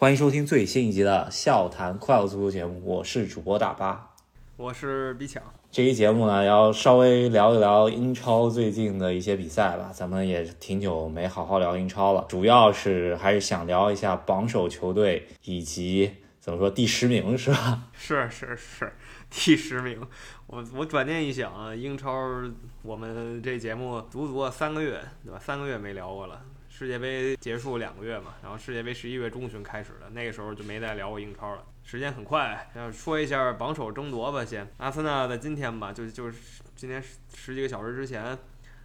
欢迎收听最新一集的笑谈快乐足球节目，我是主播大巴，我是比强。这期节目呢，要稍微聊一聊英超最近的一些比赛吧。咱们也挺久没好好聊英超了，主要是还是想聊一下榜首球队以及怎么说第十名是吧？是是是，第十名。我我转念一想啊，英超我们这节目足足三个月，对吧？三个月没聊过了。世界杯结束两个月嘛，然后世界杯十一月中旬开始的，那个时候就没再聊过英超了。时间很快，要说一下榜首争夺吧。先，阿森纳的今天吧，就就是今天十几个小时之前，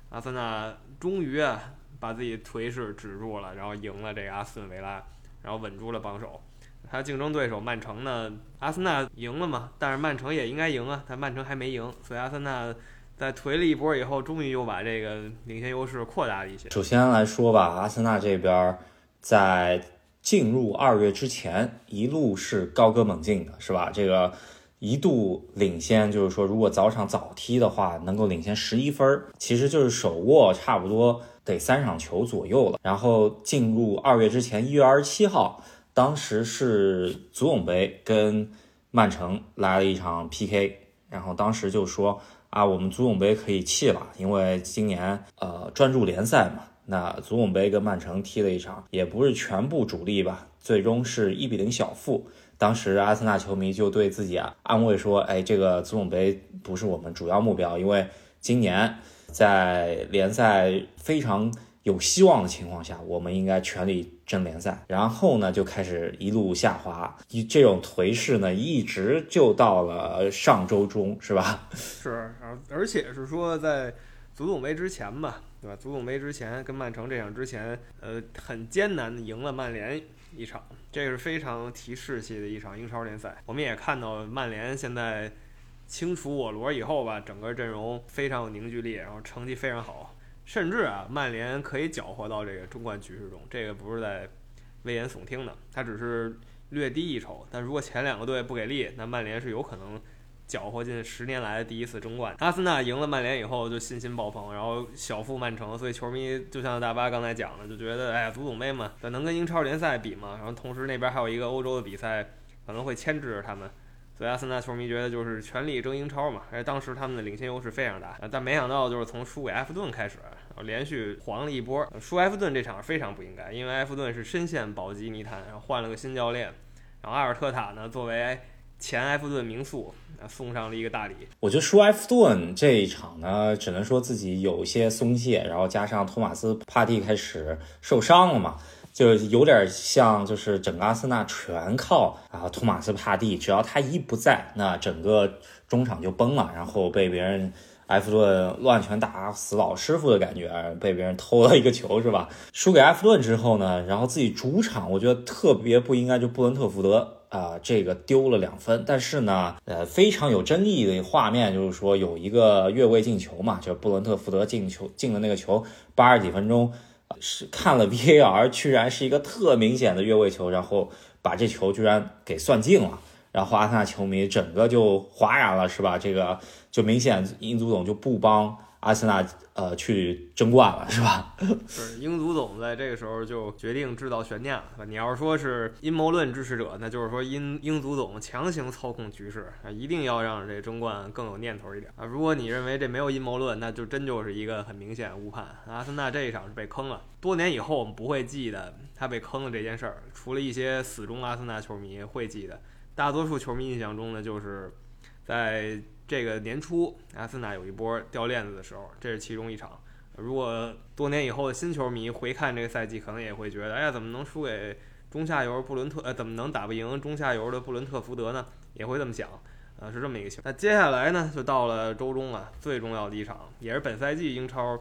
阿森纳终于啊把自己颓势止住了，然后赢了这个阿斯顿维拉，然后稳住了榜首。他竞争对手曼城呢，阿森纳赢了嘛，但是曼城也应该赢啊，但曼城还没赢，所以阿森纳。在颓了一波以后，终于又把这个领先优势扩大了一些。首先来说吧，阿森纳这边在进入二月之前，一路是高歌猛进的，是吧？这个一度领先，就是说如果早场早踢的话，能够领先十一分，其实就是手握差不多得三场球左右了。然后进入二月之前，一月二十七号，当时是足总杯跟曼城来了一场 PK，然后当时就说。啊，我们足总杯可以弃了，因为今年呃专注联赛嘛。那足总杯跟曼城踢了一场，也不是全部主力吧，最终是一比零小负。当时阿森纳球迷就对自己啊安慰说：“哎，这个足总杯不是我们主要目标，因为今年在联赛非常。”有希望的情况下，我们应该全力争联赛。然后呢，就开始一路下滑，一这种颓势呢，一直就到了上周中，是吧？是，而且是说在足总杯之前吧，对吧？足总杯之前跟曼城这场之前，呃，很艰难的赢了曼联一场，这是非常提士气的一场英超联赛。我们也看到曼联现在清除我罗以后吧，整个阵容非常有凝聚力，然后成绩非常好。甚至啊，曼联可以搅和到这个中冠局势中，这个不是在危言耸听的，他只是略低一筹。但如果前两个队不给力，那曼联是有可能搅和进十年来的第一次争冠。阿森纳赢了曼联以后就信心爆棚，然后小负曼城，所以球迷就像大巴刚才讲的，就觉得哎呀，足总杯嘛，能跟英超联赛比吗？然后同时那边还有一个欧洲的比赛，可能会牵制着他们。所以阿森纳球迷觉得就是全力争英超嘛，而且当时他们的领先优势非常大，但没想到就是从输给埃弗顿开始，连续黄了一波。输埃弗顿这场非常不应该，因为埃弗顿是深陷保级泥潭，然后换了个新教练，然后阿尔特塔呢作为前埃弗顿名宿，送上了一个大礼。我觉得输埃弗顿这一场呢，只能说自己有些松懈，然后加上托马斯帕蒂开始受伤了嘛。就有点像，就是整个阿森纳全靠啊托马斯帕蒂，只要他一不在，那整个中场就崩了，然后被别人埃弗顿乱拳打死老师傅的感觉，被别人偷了一个球是吧？输给埃弗顿之后呢，然后自己主场，我觉得特别不应该，就布伦特福德啊，这个丢了两分，但是呢，呃，非常有争议的画面就是说有一个越位进球嘛，就布伦特福德进球进的那个球，八十几分钟。是看了 VAR，居然是一个特明显的越位球，然后把这球居然给算进了，然后阿森纳球迷整个就哗然了，是吧？这个就明显英足总就不帮。阿森纳呃去争冠了是吧？是英足总在这个时候就决定制造悬念了。你要是说是阴谋论支持者，那就是说英英足总强行操控局势啊，一定要让这争冠更有念头一点啊。如果你认为这没有阴谋论，那就真就是一个很明显误判。阿森纳这一场是被坑了，多年以后我们不会记得他被坑了这件事儿，除了一些死忠阿森纳球迷会记得，大多数球迷印象中呢，就是在。这个年初，阿森纳有一波掉链子的时候，这是其中一场。如果多年以后的新球迷回看这个赛季，可能也会觉得，哎呀，怎么能输给中下游布伦特？呃，怎么能打不赢中下游的布伦特福德呢？也会这么想，呃，是这么一个情况。那接下来呢，就到了周中啊，最重要的一场，也是本赛季英超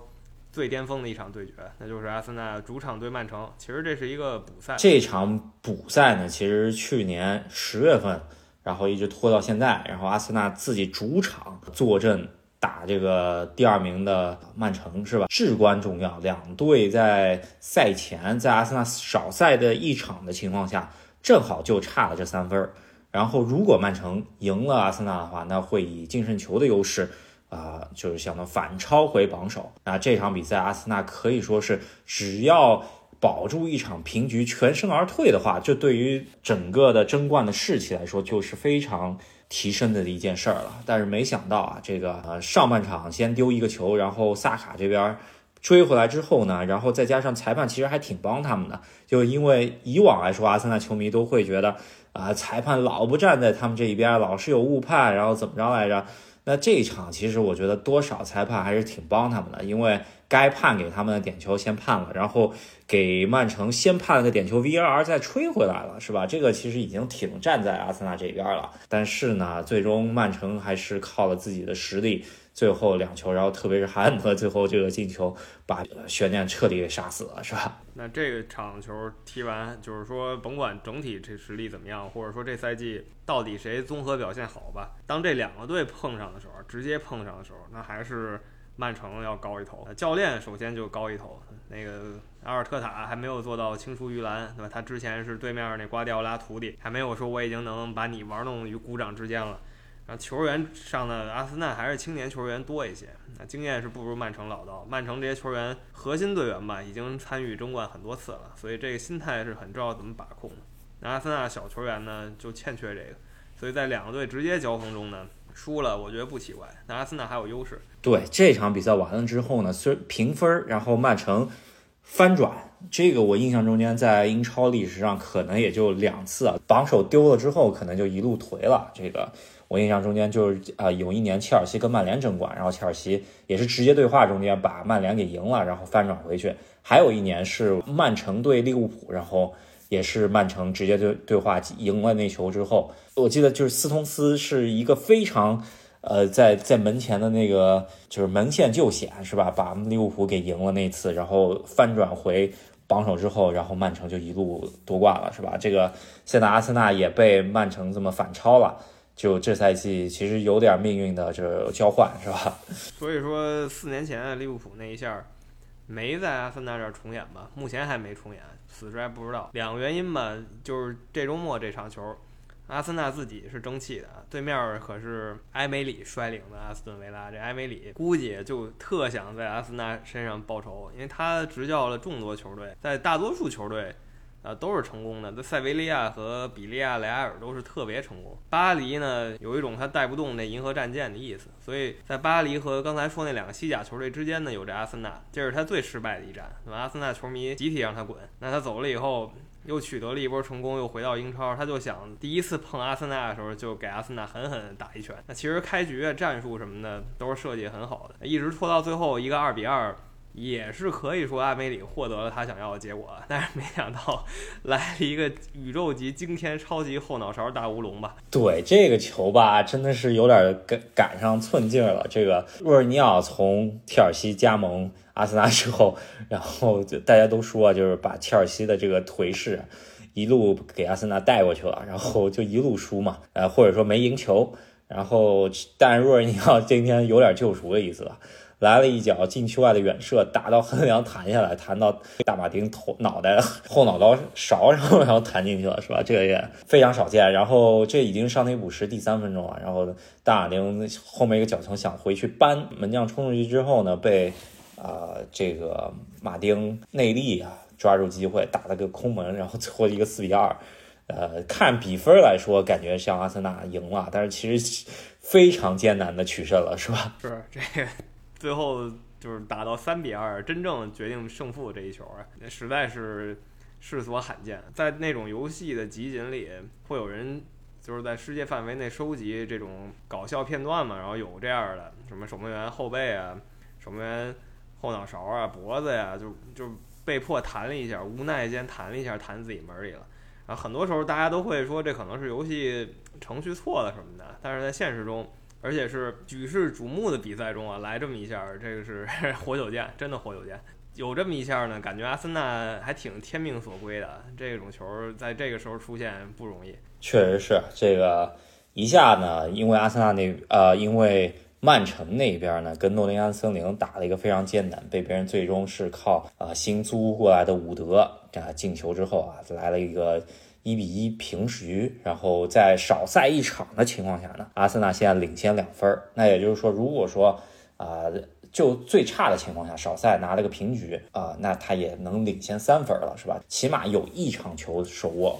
最巅峰的一场对决，那就是阿森纳主场对曼城。其实这是一个补赛。这场补赛呢，其实去年十月份。然后一直拖到现在，然后阿森纳自己主场坐镇打这个第二名的曼城，是吧？至关重要。两队在赛前，在阿森纳少赛的一场的情况下，正好就差了这三分。然后如果曼城赢了阿森纳的话，那会以净胜球的优势，啊，就是想到反超回榜首。那这场比赛，阿森纳可以说是只要保住一场平局，全身而退的话，这对于整个的争冠的士气来说，就是非常提升的一件事儿了。但是没想到啊，这个呃上半场先丢一个球，然后萨卡这边追回来之后呢，然后再加上裁判其实还挺帮他们的，就因为以往来说，阿森纳球迷都会觉得啊，裁判老不站在他们这一边，老是有误判，然后怎么着来着？那这一场其实我觉得多少裁判还是挺帮他们的，因为该判给他们的点球先判了，然后给曼城先判了个点球，VAR 再吹回来了，是吧？这个其实已经挺站在阿森纳这边了。但是呢，最终曼城还是靠了自己的实力。最后两球，然后特别是哈兰德最后这个进球，把悬念彻底给杀死了，是吧？那这个场球踢完，就是说甭管整体这实力怎么样，或者说这赛季到底谁综合表现好吧，当这两个队碰上的时候，直接碰上的时候，那还是曼城要高一头。教练首先就高一头，那个阿尔特塔还没有做到青出于蓝，对吧？他之前是对面那瓜迪奥拉徒弟，还没有说我已经能把你玩弄于股掌之间了。然后球员上的阿森纳还是青年球员多一些，那经验是不如曼城老道。曼城这些球员核心队员吧，已经参与争冠很多次了，所以这个心态是很知道怎么把控。那阿森纳小球员呢，就欠缺这个，所以在两个队直接交锋中呢，输了我觉得不奇怪。那阿森纳还有优势。对这场比赛完了之后呢，虽平分，然后曼城翻转，这个我印象中间在英超历史上可能也就两次啊，榜首丢了之后，可能就一路颓了。这个。我印象中间就是啊，有一年切尔西跟曼联争冠，然后切尔西也是直接对话中间把曼联给赢了，然后翻转回去。还有一年是曼城对利物浦，然后也是曼城直接对对话赢了那球之后，我记得就是斯通斯是一个非常呃在在门前的那个就是门线救险是吧，把利物浦给赢了那次，然后翻转回榜首之后，然后曼城就一路夺冠了是吧？这个现在阿森纳也被曼城这么反超了。就这赛季其实有点命运的这交换是吧？所以说四年前利物浦那一下没在阿森纳这儿重演吧？目前还没重演，此时还不知道。两个原因吧，就是这周末这场球，阿森纳自己是争气的，对面可是埃梅里率领的阿斯顿维拉。这埃梅里估计就特想在阿森纳身上报仇，因为他执教了众多球队，在大多数球队。啊，都是成功的。那塞维利亚和比利亚雷亚尔都是特别成功。巴黎呢，有一种他带不动那银河战舰的意思，所以在巴黎和刚才说那两个西甲球队之间呢，有着阿森纳，这是他最失败的一战。阿森纳球迷集体让他滚。那他走了以后，又取得了一波成功，又回到英超，他就想第一次碰阿森纳的时候，就给阿森纳狠狠打一拳。那其实开局啊战术什么的都是设计很好的，一直拖到最后一个二比二。也是可以说阿梅里获得了他想要的结果，但是没想到来了一个宇宙级惊天超级后脑勺大乌龙吧？对这个球吧，真的是有点赶赶上寸劲了。这个若尔尼奥从切尔西加盟阿森纳之后，然后大家都说就是把切尔西的这个颓势一路给阿森纳带过去了，然后就一路输嘛，呃或者说没赢球，然后但若尔尼奥今天有点救赎的意思了。来了一脚禁区外的远射，打到横梁弹下来，弹到大马丁头脑袋后脑勺勺上，然后弹进去了，是吧？这个也非常少见。然后这已经上那补时第三分钟了，然后大马丁后面一个脚球想回去扳，门将冲出去之后呢，被啊这个马丁内力啊抓住机会打了个空门，然后最后一个四比二。呃，看比分来说，感觉像阿森纳赢了，但是其实非常艰难的取胜了，是吧？是这个。最后就是打到三比二，真正决定胜负这一球啊，那实在是世所罕见。在那种游戏的集锦里，会有人就是在世界范围内收集这种搞笑片段嘛，然后有这样的什么守门员后背啊，守门员后脑勺啊，脖子呀，就就被迫弹了一下，无奈间弹了一下，弹自己门里了。然后很多时候大家都会说这可能是游戏程序错了什么的，但是在现实中。而且是举世瞩目的比赛中啊，来这么一下，这个是 活久见，真的活久见。有这么一下呢，感觉阿森纳还挺天命所归的。这种球在这个时候出现不容易。确实是这个一下呢，因为阿森纳那呃，因为曼城那边呢跟诺丁汉森林打了一个非常艰难，被别人最终是靠啊新租过来的伍德啊进球之后啊，来了一个。一比一平局，然后在少赛一场的情况下呢，阿森纳现在领先两分。那也就是说，如果说啊就最差的情况下，少赛拿了个平局啊，那他也能领先三分了，是吧？起码有一场球手握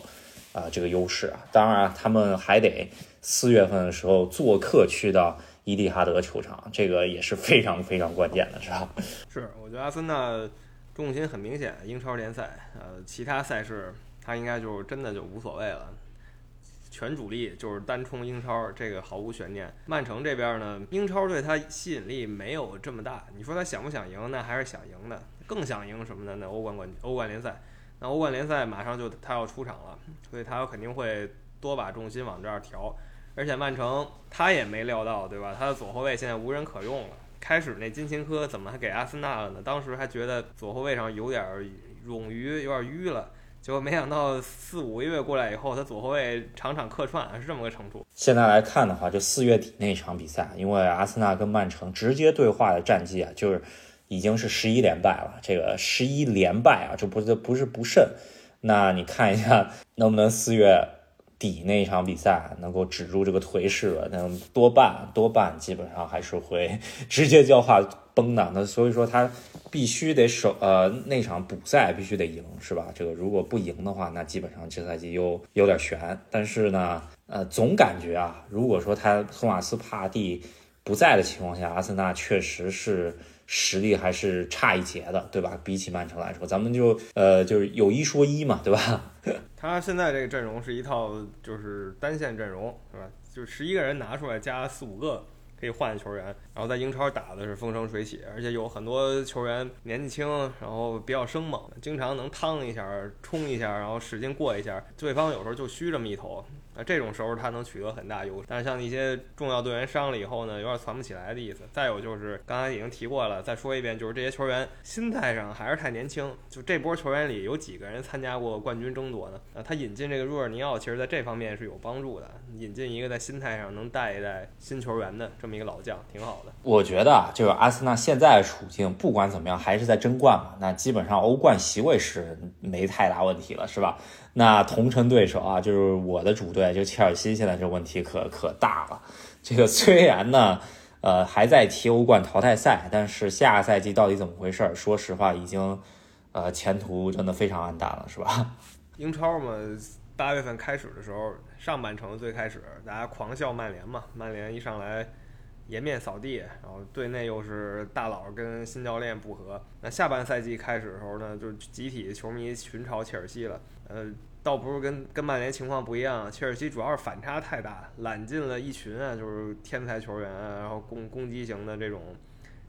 啊这个优势啊。当然，他们还得四月份的时候做客去到伊蒂哈德球场，这个也是非常非常关键的，是吧？是，我觉得阿森纳重心很明显，英超联赛，呃，其他赛事他应该就是真的就无所谓了。全主力就是单冲英超，这个毫无悬念。曼城这边呢，英超对他吸引力没有这么大。你说他想不想赢？那还是想赢的，更想赢什么呢？那欧冠冠军欧冠联赛，那欧冠联赛马上就他要出场了，所以他肯定会多把重心往这儿调。而且曼城他也没料到，对吧？他的左后卫现在无人可用了。开始那金琴科怎么还给阿森纳了呢？当时还觉得左后卫上有点冗余，有点淤了。结果没想到四五个月过来以后，他左后卫场场客串，是这么个程度。现在来看的话，就四月底那场比赛，因为阿森纳跟曼城直接对话的战绩啊，就是已经是十一连败了。这个十一连败啊，这不是不是不胜。那你看一下，能不能四月底那一场比赛能够止住这个颓势了？那多半多半基本上还是会 直接教化崩的。那所以说他。必须得守，呃，那场补赛必须得赢，是吧？这个如果不赢的话，那基本上这赛季又有点悬。但是呢，呃，总感觉啊，如果说他托马斯帕蒂不在的情况下，阿森纳确实是实力还是差一截的，对吧？比起曼城来说，咱们就呃就是有一说一嘛，对吧？他现在这个阵容是一套就是单线阵容，是吧？就十一个人拿出来加四五个。可以换球员，然后在英超打的是风生水起，而且有很多球员年纪轻，然后比较生猛，经常能趟一下、冲一下，然后使劲过一下，对方有时候就虚这么一头。那这种时候他能取得很大优势，但是像一些重要队员伤了以后呢，有点攒不起来的意思。再有就是刚才已经提过了，再说一遍，就是这些球员心态上还是太年轻。就这波球员里有几个人参加过冠军争夺呢？啊，他引进这个若尔尼奥，其实在这方面是有帮助的。引进一个在心态上能带一带新球员的这么一个老将，挺好的。我觉得啊，就是阿森纳现在的处境，不管怎么样，还是在争冠嘛。那基本上欧冠席位是没太大问题了，是吧？那同城对手啊，就是我的主队，就切尔西，现在这问题可可大了。这个虽然呢，呃，还在踢欧冠淘汰赛，但是下赛季到底怎么回事？说实话，已经，呃，前途真的非常暗淡了，是吧？英超嘛，八月份开始的时候，上半程最开始大家狂笑曼联嘛，曼联一上来。颜面扫地，然后队内又是大佬跟新教练不和。那下半赛季开始的时候呢，就集体球迷群嘲切尔西了。呃，倒不是跟跟曼联情况不一样，切尔西主要是反差太大，揽进了一群啊，就是天才球员，然后攻攻击型的这种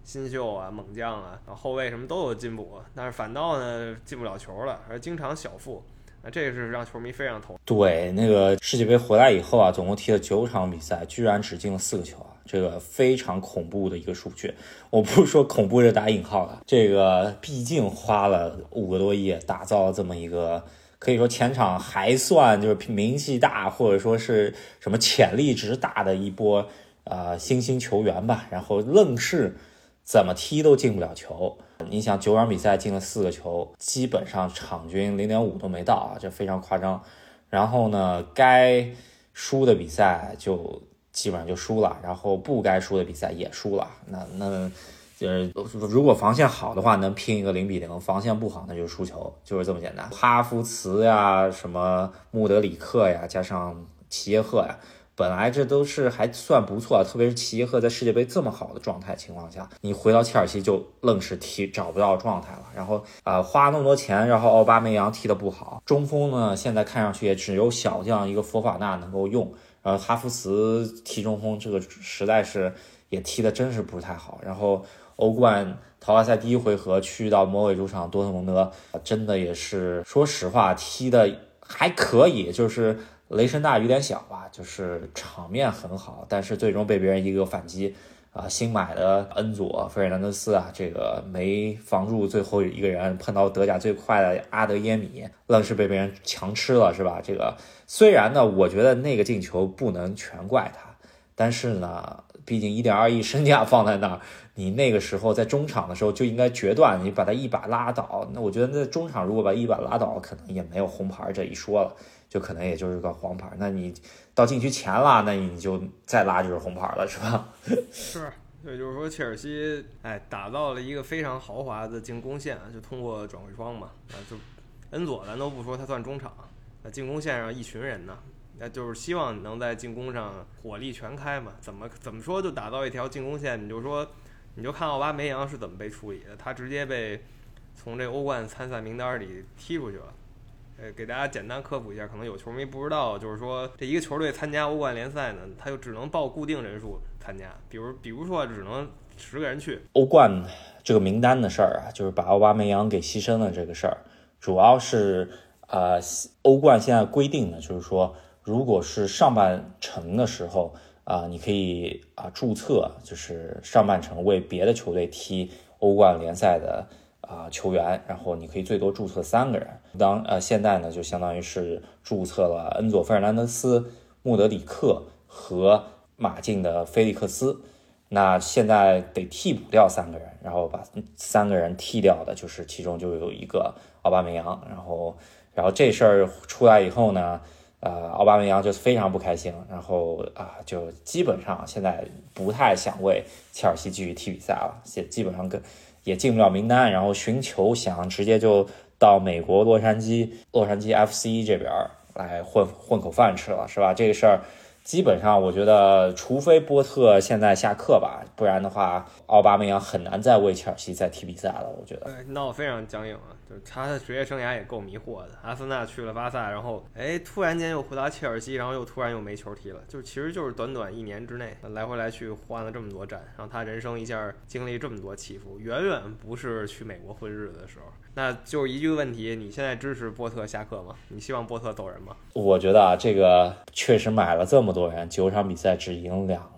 新秀啊、猛将啊，后卫什么都有进步，但是反倒呢进不了球了，而经常小负。那这是让球迷非常头。对，那个世界杯回来以后啊，总共踢了九场比赛，居然只进了四个球啊。这个非常恐怖的一个数据，我不是说恐怖是打引号的。这个毕竟花了五个多亿打造了这么一个，可以说前场还算就是名气大，或者说是什么潜力值大的一波呃新兴球员吧。然后愣是怎么踢都进不了球。你想九场比赛进了四个球，基本上场均零点五都没到啊，这非常夸张。然后呢，该输的比赛就。基本上就输了，然后不该输的比赛也输了。那那，呃，如果防线好的话，能拼一个零比零；防线不好，那就输球，就是这么简单。哈弗茨呀，什么穆德里克呀，加上齐耶赫呀，本来这都是还算不错，特别是齐耶赫在世界杯这么好的状态情况下，你回到切尔西就愣是踢找不到状态了。然后啊，花那么多钱，然后奥巴梅扬踢得不好，中锋呢，现在看上去也只有小将一个佛法纳能够用。呃，哈弗茨踢中锋，这个实在是也踢的真是不是太好。然后欧冠淘汰赛第一回合去到魔鬼主场多特蒙德，真的也是说实话踢的还可以，就是雷声大雨点小吧，就是场面很好，但是最终被别人一个反击。啊，新买的恩佐费尔南德斯啊，这个没防住，最后一个人碰到德甲最快的阿德耶米，愣是被别人强吃了，是吧？这个虽然呢，我觉得那个进球不能全怪他，但是呢，毕竟一点二亿身价放在那儿，你那个时候在中场的时候就应该决断，你把他一把拉倒。那我觉得在中场如果把一把拉倒，可能也没有红牌这一说了。就可能也就是个黄牌，那你到禁区前了，那你就再拉就是红牌了，是吧？是，对，就是说切尔西，哎，打造了一个非常豪华的进攻线，就通过转会窗嘛，啊，就恩佐咱都不说，他算中场，那进攻线上一群人呢，那就是希望能在进攻上火力全开嘛。怎么怎么说就打造一条进攻线？你就说，你就看奥巴梅扬是怎么被处理的，他直接被从这欧冠参赛名单里踢出去了。呃，给大家简单科普一下，可能有球迷不知道，就是说这一个球队参加欧冠联赛呢，他就只能报固定人数参加，比如比如说只能十个人去。欧冠这个名单的事儿啊，就是把奥巴梅扬给牺牲了这个事儿，主要是呃，欧冠现在规定的就是说，如果是上半程的时候啊，你可以啊注册，就是上半程为别的球队踢欧冠联赛的。啊，球员，然后你可以最多注册三个人。当呃，现在呢，就相当于是注册了恩佐·费尔南德斯、穆德里克和马竞的菲利克斯。那现在得替补掉三个人，然后把三个人替掉的，就是其中就有一个奥巴梅扬。然后，然后这事儿出来以后呢，呃，奥巴梅扬就非常不开心，然后啊，就基本上现在不太想为切尔西继续踢比赛了，也基本上跟。也进不了名单，然后寻求想直接就到美国洛杉矶洛杉矶 FC 这边来混混口饭吃了，是吧？这个事儿基本上我觉得，除非波特现在下课吧，不然的话，奥巴梅扬很难再为切尔西再踢比赛了。我觉得，对，闹非常僵硬啊。就是他的职业生涯也够迷惑的，阿森纳去了巴萨，然后哎，突然间又回到切尔西，然后又突然又没球踢了，就其实就是短短一年之内来回来去换了这么多站，让他人生一下经历这么多起伏，远远不是去美国混日子的时候。那就一句问题，你现在支持波特下课吗？你希望波特走人吗？我觉得啊，这个确实买了这么多人，九场比赛只赢两，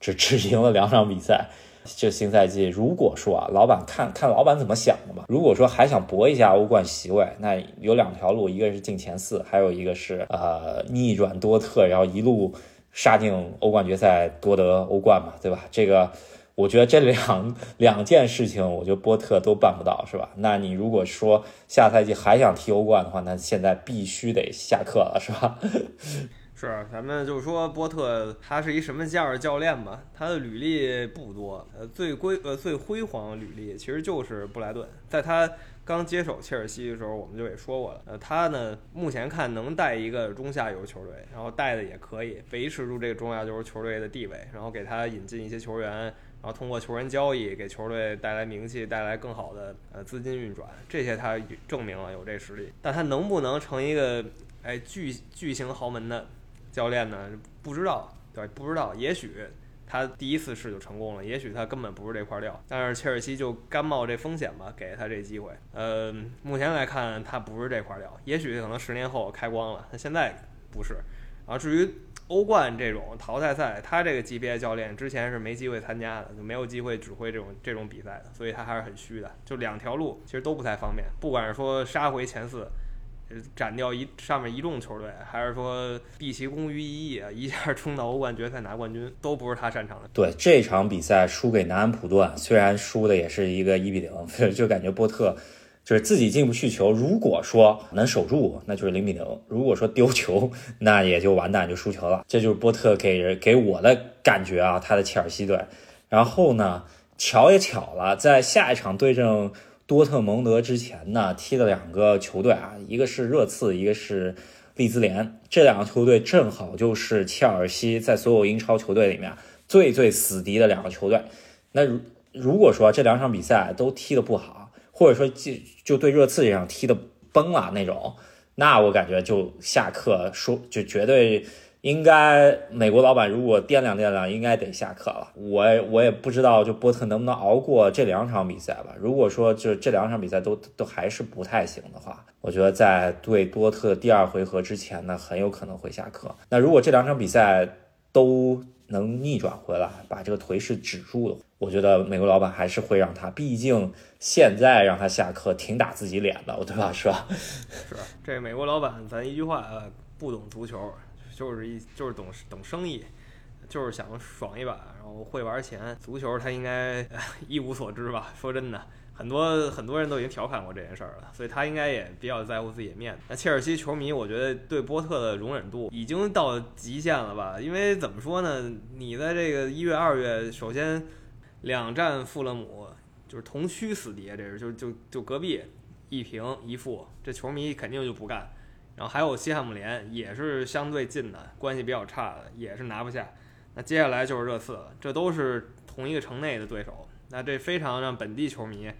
只 只赢了两场比赛。就新赛季，如果说啊，老板看看老板怎么想的吧。如果说还想搏一下欧冠席位，那有两条路，一个是进前四，还有一个是呃逆转多特，然后一路杀进欧冠决赛夺得欧冠嘛，对吧？这个我觉得这两两件事情，我觉得波特都办不到，是吧？那你如果说下赛季还想踢欧冠的话，那现在必须得下课了，是吧？是，咱们就说波特他是一什么价的教练吧？他的履历不多，呃，最辉呃最辉煌履历其实就是布莱顿。在他刚接手切尔西的时候，我们就也说过了，呃，他呢目前看能带一个中下游球队，然后带的也可以维持住这个中下游球队的地位，然后给他引进一些球员，然后通过球员交易给球队带来名气，带来更好的呃资金运转，这些他证明了有这实力。但他能不能成一个哎巨巨型豪门的？教练呢？不知道，对，不知道。也许他第一次试就成功了，也许他根本不是这块料。但是切尔西就甘冒这风险吧，给他这机会。呃，目前来看，他不是这块料。也许可能十年后开光了，他现在不是。啊，至于欧冠这种淘汰赛，他这个级别教练之前是没机会参加的，就没有机会指挥这种这种比赛的，所以他还是很虚的。就两条路其实都不太方便，不管是说杀回前四。斩掉一上面一众球队，还是说毕其功于一役，一下冲到欧冠决赛拿冠军，都不是他擅长的。对这场比赛输给南安普顿，虽然输的也是一个一比零，就感觉波特就是自己进不去球。如果说能守住，那就是零比零；如果说丢球，那也就完蛋，就输球了。这就是波特给人给我的感觉啊，他的切尔西队。然后呢，巧也巧了，在下一场对阵。多特蒙德之前呢踢了两个球队啊，一个是热刺，一个是利兹联。这两个球队正好就是切尔西在所有英超球队里面最最死敌的两个球队。那如如果说这两场比赛都踢得不好，或者说就就对热刺这场踢得崩了那种，那我感觉就下课说就绝对。应该美国老板如果掂量掂量，应该得下课了。我我也不知道，就波特能不能熬过这两场比赛吧。如果说就这两场比赛都都还是不太行的话，我觉得在对多特第二回合之前呢，很有可能会下课。那如果这两场比赛都能逆转回来，把这个颓势止住的话，我觉得美国老板还是会让他。毕竟现在让他下课，挺打自己脸的，对吧？是吧？是这美国老板，咱一句话，不懂足球。就是一就是懂懂生意，就是想爽一把，然后会玩钱。足球他应该 一无所知吧？说真的，很多很多人都已经调侃过这件事儿了，所以他应该也比较在乎自己的面子。那切尔西球迷，我觉得对波特的容忍度已经到极限了吧？因为怎么说呢？你在这个一月、二月，首先两战富勒姆，就是同区死敌，这是就就就隔壁一平一负，这球迷肯定就不干。然后还有西汉姆联，也是相对近的，关系比较差的，也是拿不下。那接下来就是热刺了，这都是同一个城内的对手，那这非常让本地球迷。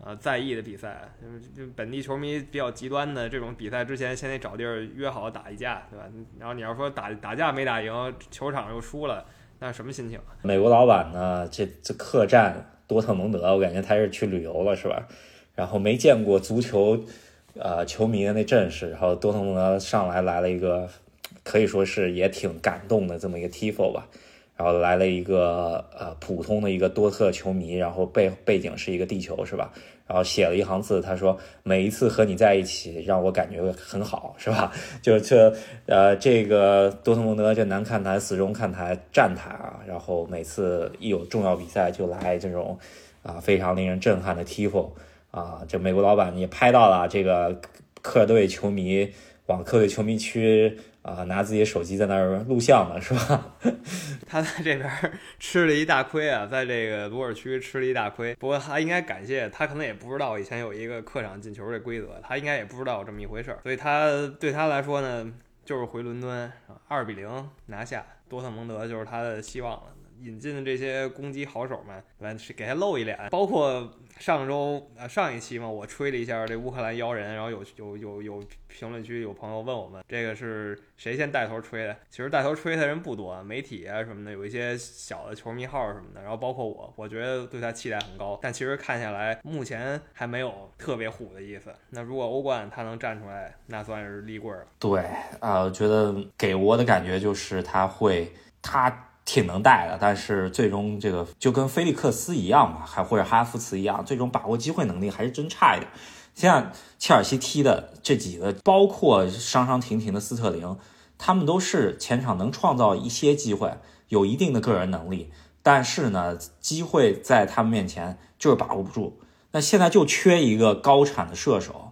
呃，在意的比赛，就本地球迷比较极端的这种比赛，之前先得找地儿约好打一架，对吧？然后你要说打打架没打赢，球场又输了，那什么心情？美国老板呢？这这客栈多特蒙德，我感觉他是去旅游了，是吧？然后没见过足球，呃，球迷的那阵势，然后多特蒙德上来来了一个，可以说是也挺感动的这么一个 tifo 吧。然后来了一个呃普通的一个多特球迷，然后背背景是一个地球是吧？然后写了一行字，他说每一次和你在一起让我感觉很好是吧？就这呃这个多特蒙德这南看台、死忠看台、站台啊，然后每次一有重要比赛就来这种啊非常令人震撼的 tifo 啊，这美国老板也拍到了这个客队球迷往客队球迷区。啊，拿自己手机在那儿录像呢，是吧？他在这边吃了一大亏啊，在这个鲁尔区吃了一大亏。不过他应该感谢，他可能也不知道以前有一个客场进球这规则，他应该也不知道有这么一回事儿。所以他对他来说呢，就是回伦敦二比零拿下多特蒙德，就是他的希望了。引进的这些攻击好手们，来给他露一脸。包括上周呃上一期嘛，我吹了一下这乌克兰妖人，然后有有有有评论区有朋友问我们，这个是谁先带头吹的？其实带头吹的人不多，媒体啊什么的，有一些小的球迷号什么的，然后包括我，我觉得对他期待很高。但其实看下来，目前还没有特别虎的意思。那如果欧冠他能站出来，那算是立棍了。对啊，我觉得给我的感觉就是他会他。挺能带的，但是最终这个就跟菲利克斯一样嘛，还或者哈弗茨一样，最终把握机会能力还是真差一点。像切尔西踢的这几个，包括伤伤停停的斯特林，他们都是前场能创造一些机会，有一定的个人能力，但是呢，机会在他们面前就是把握不住。那现在就缺一个高产的射手，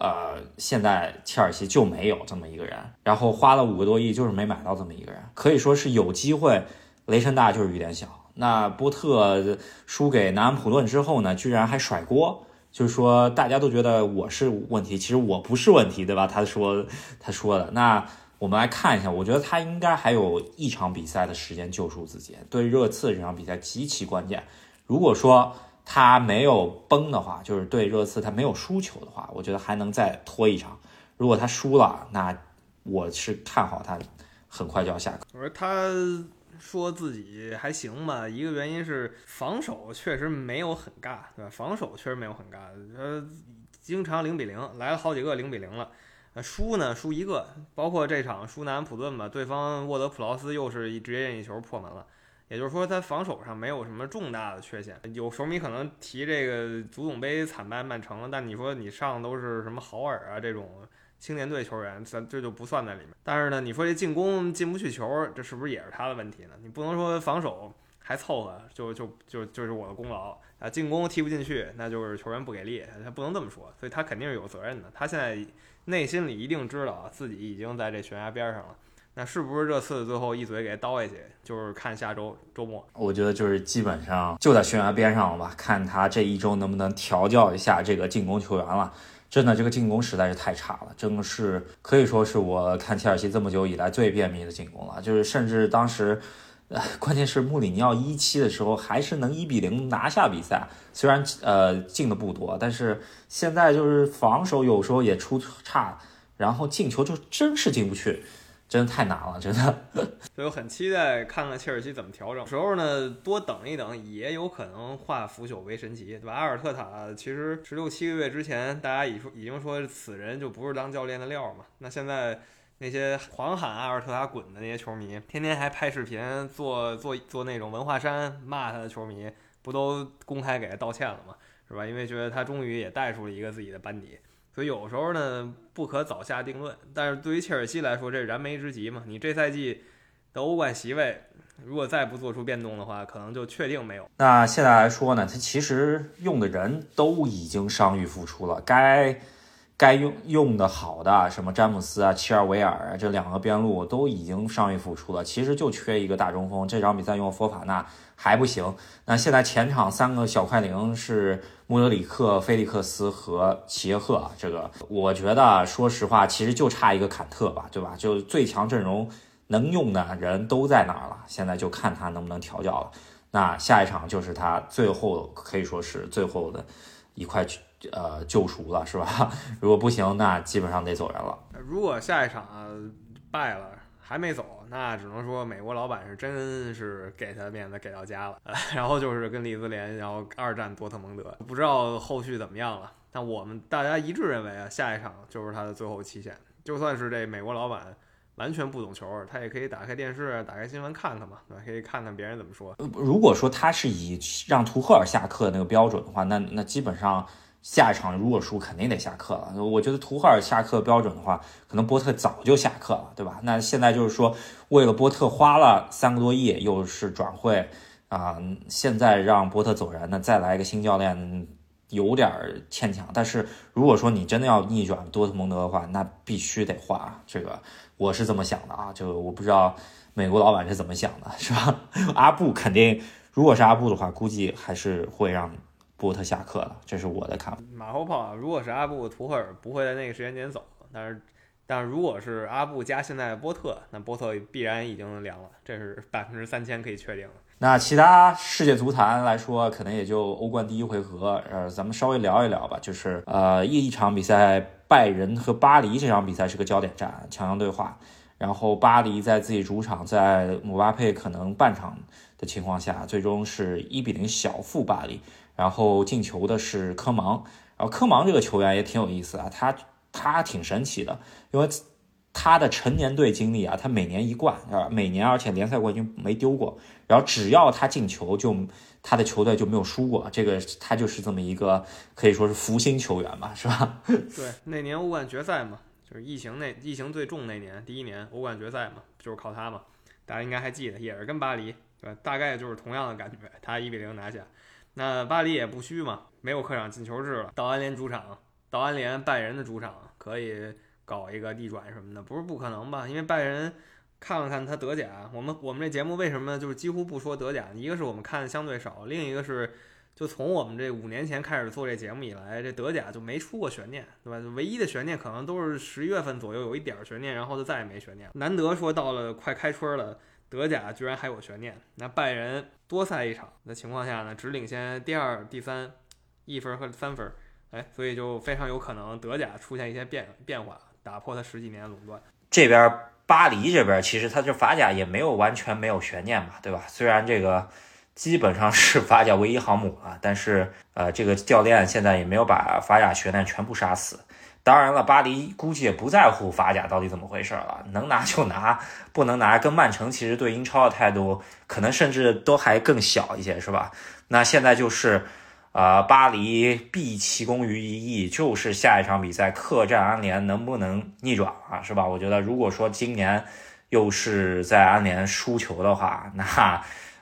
呃，现在切尔西就没有这么一个人，然后花了五个多亿，就是没买到这么一个人，可以说是有机会。雷声大就是雨点小。那波特输给南安普顿之后呢，居然还甩锅，就是说大家都觉得我是问题，其实我不是问题，对吧？他说 他说的。那我们来看一下，我觉得他应该还有一场比赛的时间救赎自己。对热刺这场比赛极其关键。如果说他没有崩的话，就是对热刺他没有输球的话，我觉得还能再拖一场。如果他输了，那我是看好他很快就要下课。我说他。说自己还行吧，一个原因是防守确实没有很尬，对吧？防守确实没有很尬，呃，经常零比零，来了好几个零比零了。呃，输呢输一个，包括这场输南普顿吧，对方沃德普劳斯又是一直接任意球破门了。也就是说，他防守上没有什么重大的缺陷。有球迷可能提这个足总杯惨败曼城，但你说你上都是什么豪尔啊这种。青年队球员，咱这就不算在里面。但是呢，你说这进攻进不去球，这是不是也是他的问题呢？你不能说防守还凑合，就就就就是我的功劳啊。进攻踢不进去，那就是球员不给力，他不能这么说。所以他肯定是有责任的。他现在内心里一定知道，自己已经在这悬崖边上了。那是不是这次最后一嘴给刀下去，就是看下周周末？我觉得就是基本上就在悬崖边上了吧，看他这一周能不能调教一下这个进攻球员了。真的，这个进攻实在是太差了，真的是可以说是我看切尔西这么久以来最便秘的进攻了。就是甚至当时，呃，关键是穆里尼奥一期的时候还是能一比零拿下比赛，虽然呃进的不多，但是现在就是防守有时候也出差，然后进球就真是进不去。真的太难了，真的。所以我很期待看看切尔西怎么调整。时候呢，多等一等，也有可能化腐朽为神奇，对吧？阿尔特塔其实十六七个月之前，大家已说已经说此人就不是当教练的料嘛。那现在那些狂喊阿尔特塔滚的那些球迷，天天还拍视频做做做那种文化衫骂他的球迷，不都公开给他道歉了吗？是吧？因为觉得他终于也带出了一个自己的班底。所以有时候呢，不可早下定论。但是对于切尔西来说，这是燃眉之急嘛。你这赛季的欧冠席位，如果再不做出变动的话，可能就确定没有。那现在来说呢，他其实用的人都已经伤愈复出了，该该用用的好的，什么詹姆斯啊、切尔维尔啊，这两个边路都已经伤愈复出了，其实就缺一个大中锋。这场比赛用佛法纳还不行。那现在前场三个小快灵是穆德里克、菲利克斯和齐耶赫，这个我觉得说实话，其实就差一个坎特吧，对吧？就最强阵容能用的人都在哪儿了，现在就看他能不能调教了。那下一场就是他最后可以说是最后的一块去。呃，救赎了是吧？如果不行，那基本上得走人了。如果下一场败了还没走，那只能说美国老板是真是给他面子给到家了。然后就是跟利兹联，然后二战多特蒙德，不知道后续怎么样了。但我们大家一致认为啊，下一场就是他的最后期限。就算是这美国老板。完全不懂球，他也可以打开电视、打开新闻看看嘛，对吧？可以看看别人怎么说。如果说他是以让图赫尔下课的那个标准的话，那那基本上下一场如果输，肯定得下课了。我觉得图赫尔下课标准的话，可能波特早就下课了，对吧？那现在就是说，为了波特花了三个多亿，又是转会啊，现在让波特走人，那再来一个新教练。有点牵强，但是如果说你真的要逆转多特蒙德的话，那必须得花。这个我是这么想的啊，就我不知道美国老板是怎么想的，是吧？阿布肯定，如果是阿布的话，估计还是会让波特下课的，这是我的看法。马后炮，如果是阿布，图赫尔不会在那个时间点走，但是。但是如果是阿布加现在波特，那波特必然已经凉了，这是百分之三千可以确定的。那其他世界足坛来说，可能也就欧冠第一回合，呃，咱们稍微聊一聊吧。就是呃，一场比赛，拜仁和巴黎这场比赛是个焦点战，强强对话。然后巴黎在自己主场，在姆巴佩可能半场的情况下，最终是一比零小负巴黎。然后进球的是科芒，然后科芒这个球员也挺有意思啊，他。他挺神奇的，因为他的成年队经历啊，他每年一冠啊，每年而且联赛冠军没丢过，然后只要他进球，就他的球队就没有输过，这个他就是这么一个可以说是福星球员吧，是吧？对，那年欧冠决赛嘛，就是疫情那疫情最重那年，第一年欧冠决赛嘛，就是靠他嘛，大家应该还记得，也是跟巴黎，对吧？大概就是同样的感觉，他一比零拿下，那巴黎也不虚嘛，没有客场进球制了，到安联主场。到安联拜仁的主场可以搞一个地转什么的，不是不可能吧？因为拜仁看了看他德甲，我们我们这节目为什么就是几乎不说德甲？一个是我们看的相对少，另一个是就从我们这五年前开始做这节目以来，这德甲就没出过悬念，对吧？唯一的悬念可能都是十一月份左右有一点悬念，然后就再也没悬念。难得说到了快开春了，德甲居然还有悬念。那拜仁多赛一场的情况下呢，只领先第二、第三一分和三分。哎，所以就非常有可能德甲出现一些变变化，打破他十几年垄断。这边巴黎这边其实他这法甲也没有完全没有悬念吧，对吧？虽然这个基本上是法甲唯一航母啊，但是呃，这个教练现在也没有把法甲悬念全部杀死。当然了，巴黎估计也不在乎法甲到底怎么回事了，能拿就拿，不能拿跟曼城其实对英超的态度可能甚至都还更小一些，是吧？那现在就是。啊，巴黎毕其功于一役，就是下一场比赛客战安联能不能逆转啊？是吧？我觉得如果说今年又是在安联输球的话，那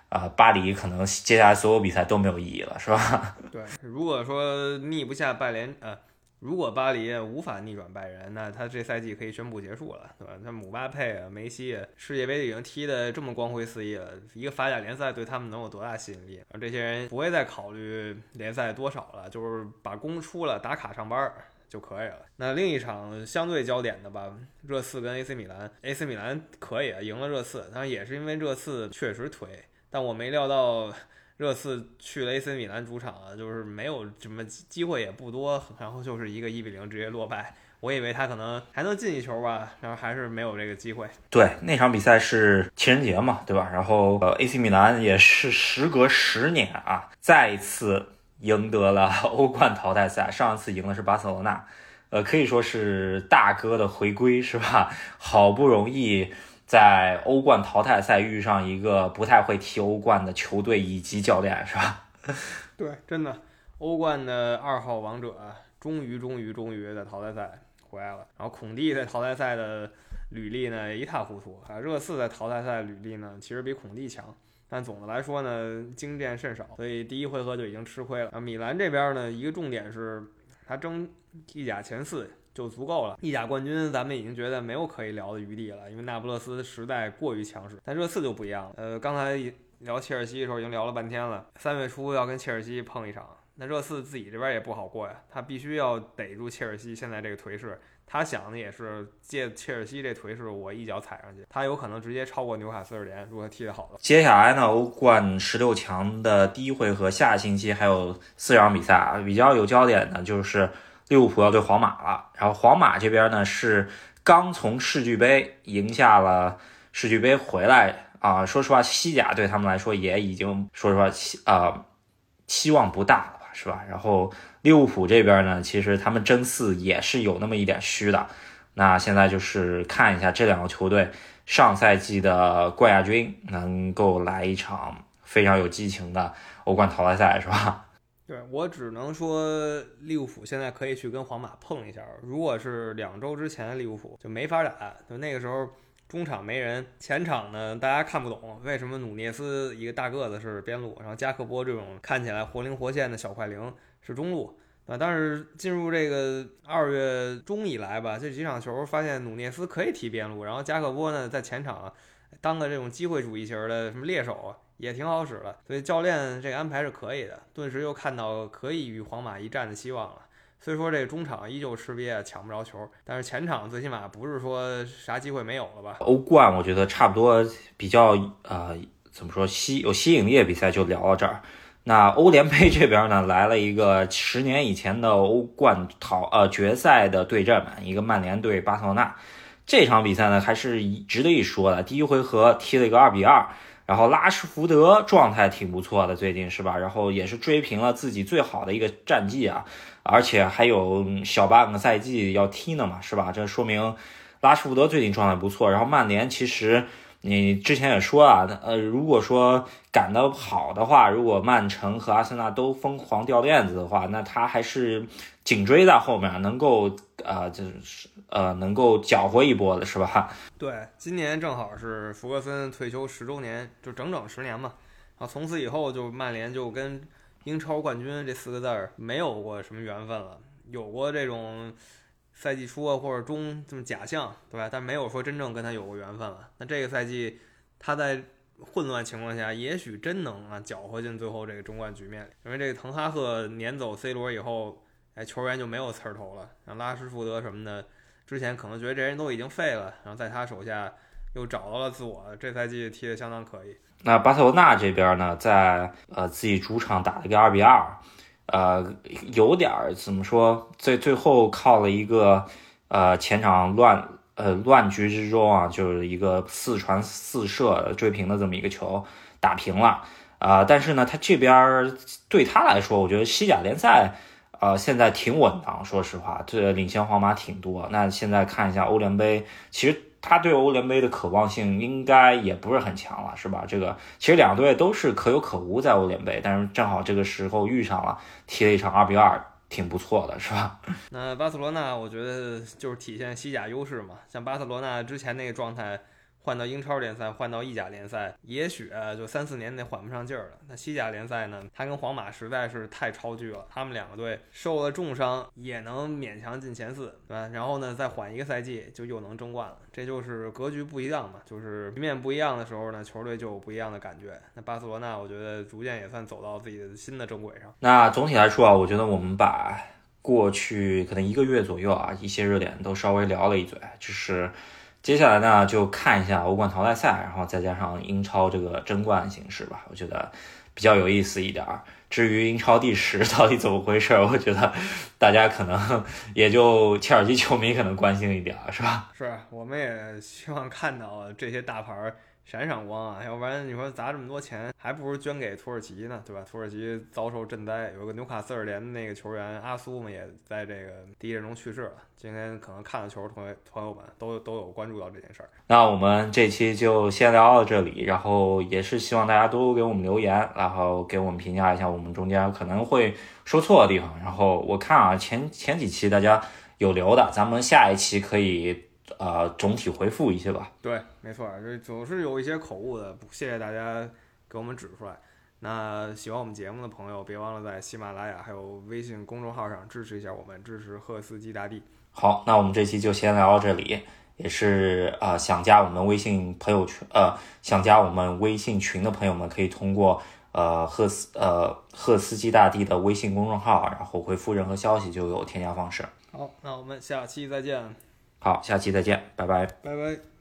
啊，巴黎可能接下来所有比赛都没有意义了，是吧？对，如果说逆不下拜联，呃。如果巴黎无法逆转拜仁，那他这赛季可以宣布结束了，对吧？那姆巴佩啊、梅西，世界杯已经踢得这么光辉四溢了，一个法甲联赛对他们能有多大吸引力？而这些人不会再考虑联赛多少了，就是把工出了，打卡上班就可以了。那另一场相对焦点的吧，热刺跟 AC 米兰，AC 米兰可以啊，赢了热刺，当然也是因为热刺确实颓，但我没料到。热刺去了 AC 米兰主场啊，就是没有什么机会也不多，然后就是一个一比零直接落败。我以为他可能还能进一球吧，然后还是没有这个机会。对，那场比赛是情人节嘛，对吧？然后呃，AC 米兰也是时隔十年啊，再一次赢得了欧冠淘汰赛。上一次赢的是巴塞罗那，呃，可以说是大哥的回归，是吧？好不容易。在欧冠淘汰赛遇上一个不太会踢欧冠的球队以及教练，是吧？对，真的，欧冠的二号王者终于、终于、终于在淘汰赛回来了。然后孔蒂在淘汰赛的履历呢一塌糊涂啊，热刺在淘汰赛履历呢其实比孔蒂强，但总的来说呢经验甚少，所以第一回合就已经吃亏了。啊，米兰这边呢一个重点是他争意甲前四。就足够了。意甲冠军咱们已经觉得没有可以聊的余地了，因为那不勒斯实在过于强势。但热刺就不一样了。呃，刚才聊切尔西的时候已经聊了半天了，三月初要跟切尔西碰一场，那热刺自己这边也不好过呀，他必须要逮住切尔西现在这个颓势。他想的也是借切尔西这颓势，我一脚踩上去，他有可能直接超过纽卡斯尔联，如果踢得好了。接下来呢，欧冠十六强的第一回合，下星期还有四场比赛啊，比较有焦点的就是利物浦要对皇马了。然后皇马这边呢是刚从世俱杯赢下了世俱杯回来啊，说实话，西甲对他们来说也已经说实话期啊期望不大了吧，是吧？然后。利物浦这边呢，其实他们争四也是有那么一点虚的。那现在就是看一下这两个球队上赛季的冠亚军能够来一场非常有激情的欧冠淘汰赛，是吧？对我只能说利物浦现在可以去跟皇马碰一下。如果是两周之前利物浦就没法打，就那个时候中场没人，前场呢大家看不懂为什么努涅斯一个大个子是边路，然后加克波这种看起来活灵活现的小快灵。是中路啊，但是进入这个二月中以来吧，这几场球发现努涅斯可以踢边路，然后加克波呢在前场当个这种机会主义型的什么猎手也挺好使的，所以教练这个安排是可以的，顿时又看到可以与皇马一战的希望了。虽说这个中场依旧吃瘪，抢不着球，但是前场最起码不是说啥机会没有了吧？欧冠我觉得差不多比较呃怎么说吸有吸引力的比赛就聊到这儿。那欧联杯这边呢，来了一个十年以前的欧冠淘呃决赛的对阵吧，一个曼联对巴塞罗那。这场比赛呢，还是值得一说的。第一回合踢了一个二比二，然后拉什福德状态挺不错的，最近是吧？然后也是追平了自己最好的一个战绩啊，而且还有小半个赛季要踢呢嘛，是吧？这说明拉什福德最近状态不错。然后曼联其实。你之前也说啊，呃，如果说赶得好的话，如果曼城和阿森纳都疯狂掉链子的话，那他还是紧追在后面，能够呃，就是呃，能够搅和一波的是吧？对，今年正好是福格森退休十周年，就整整十年嘛。啊，从此以后就曼联就跟英超冠军这四个字儿没有过什么缘分了，有过这种。赛季初啊，或者中这么假象，对吧？但没有说真正跟他有过缘分了。那这个赛季，他在混乱情况下，也许真能啊搅和进最后这个中冠局面里。因为这个滕哈赫撵走 C 罗以后，哎，球员就没有刺头了。像拉什福德什么的，之前可能觉得这人都已经废了，然后在他手下又找到了自我。这赛季踢得相当可以。那巴塞罗那这边呢，在呃自己主场打了个二比二。呃，有点儿怎么说？最最后靠了一个呃前场乱呃乱局之中啊，就是一个四传四射追平的这么一个球打平了啊。但是呢，他这边对他来说，我觉得西甲联赛呃现在挺稳当，说实话，这领先皇马挺多。那现在看一下欧联杯，其实。他对欧联杯的渴望性应该也不是很强了，是吧？这个其实两队都是可有可无在欧联杯，但是正好这个时候遇上了，踢了一场二比二，挺不错的，是吧？那巴塞罗那，我觉得就是体现西甲优势嘛，像巴塞罗那之前那个状态。换到英超联赛，换到意甲联赛，也许就三四年内缓不上劲儿了。那西甲联赛呢？他跟皇马实在是太超巨了，他们两个队受了重伤也能勉强进前四，对吧？然后呢，再缓一个赛季就又能争冠了。这就是格局不一样嘛，就是局面不一样的时候呢，球队就有不一样的感觉。那巴塞罗那，我觉得逐渐也算走到自己的新的正轨上。那总体来说啊，我觉得我们把过去可能一个月左右啊一些热点都稍微聊了一嘴，就是。接下来呢，就看一下欧冠淘汰赛，然后再加上英超这个争冠形式吧，我觉得比较有意思一点儿。至于英超第十到底怎么回事，我觉得大家可能也就切尔西球迷可能关心一点儿，是吧？是，我们也希望看到这些大牌儿。闪闪光啊！要不然你说砸这么多钱，还不如捐给土耳其呢，对吧？土耳其遭受震灾，有个纽卡斯尔联的那个球员阿苏嘛，也在这个第一阵中去世了。今天可能看了球，同学朋友们都都有关注到这件事儿。那我们这期就先聊到这里，然后也是希望大家多多给我们留言，然后给我们评价一下我们中间可能会说错的地方。然后我看啊，前前几期大家有留的，咱们下一期可以。呃，总体回复一些吧。对，没错，这总是有一些口误的，谢谢大家给我们指出来。那喜欢我们节目的朋友，别忘了在喜马拉雅还有微信公众号上支持一下我们，支持赫斯基大帝。好，那我们这期就先聊到这里。也是啊、想加我们微信朋友圈，呃，想加我们微信群的朋友们，可以通过呃赫斯呃赫斯基大帝的微信公众号，然后回复任何消息就有添加方式。好，那我们下期再见，好，下期再见，拜拜。拜拜。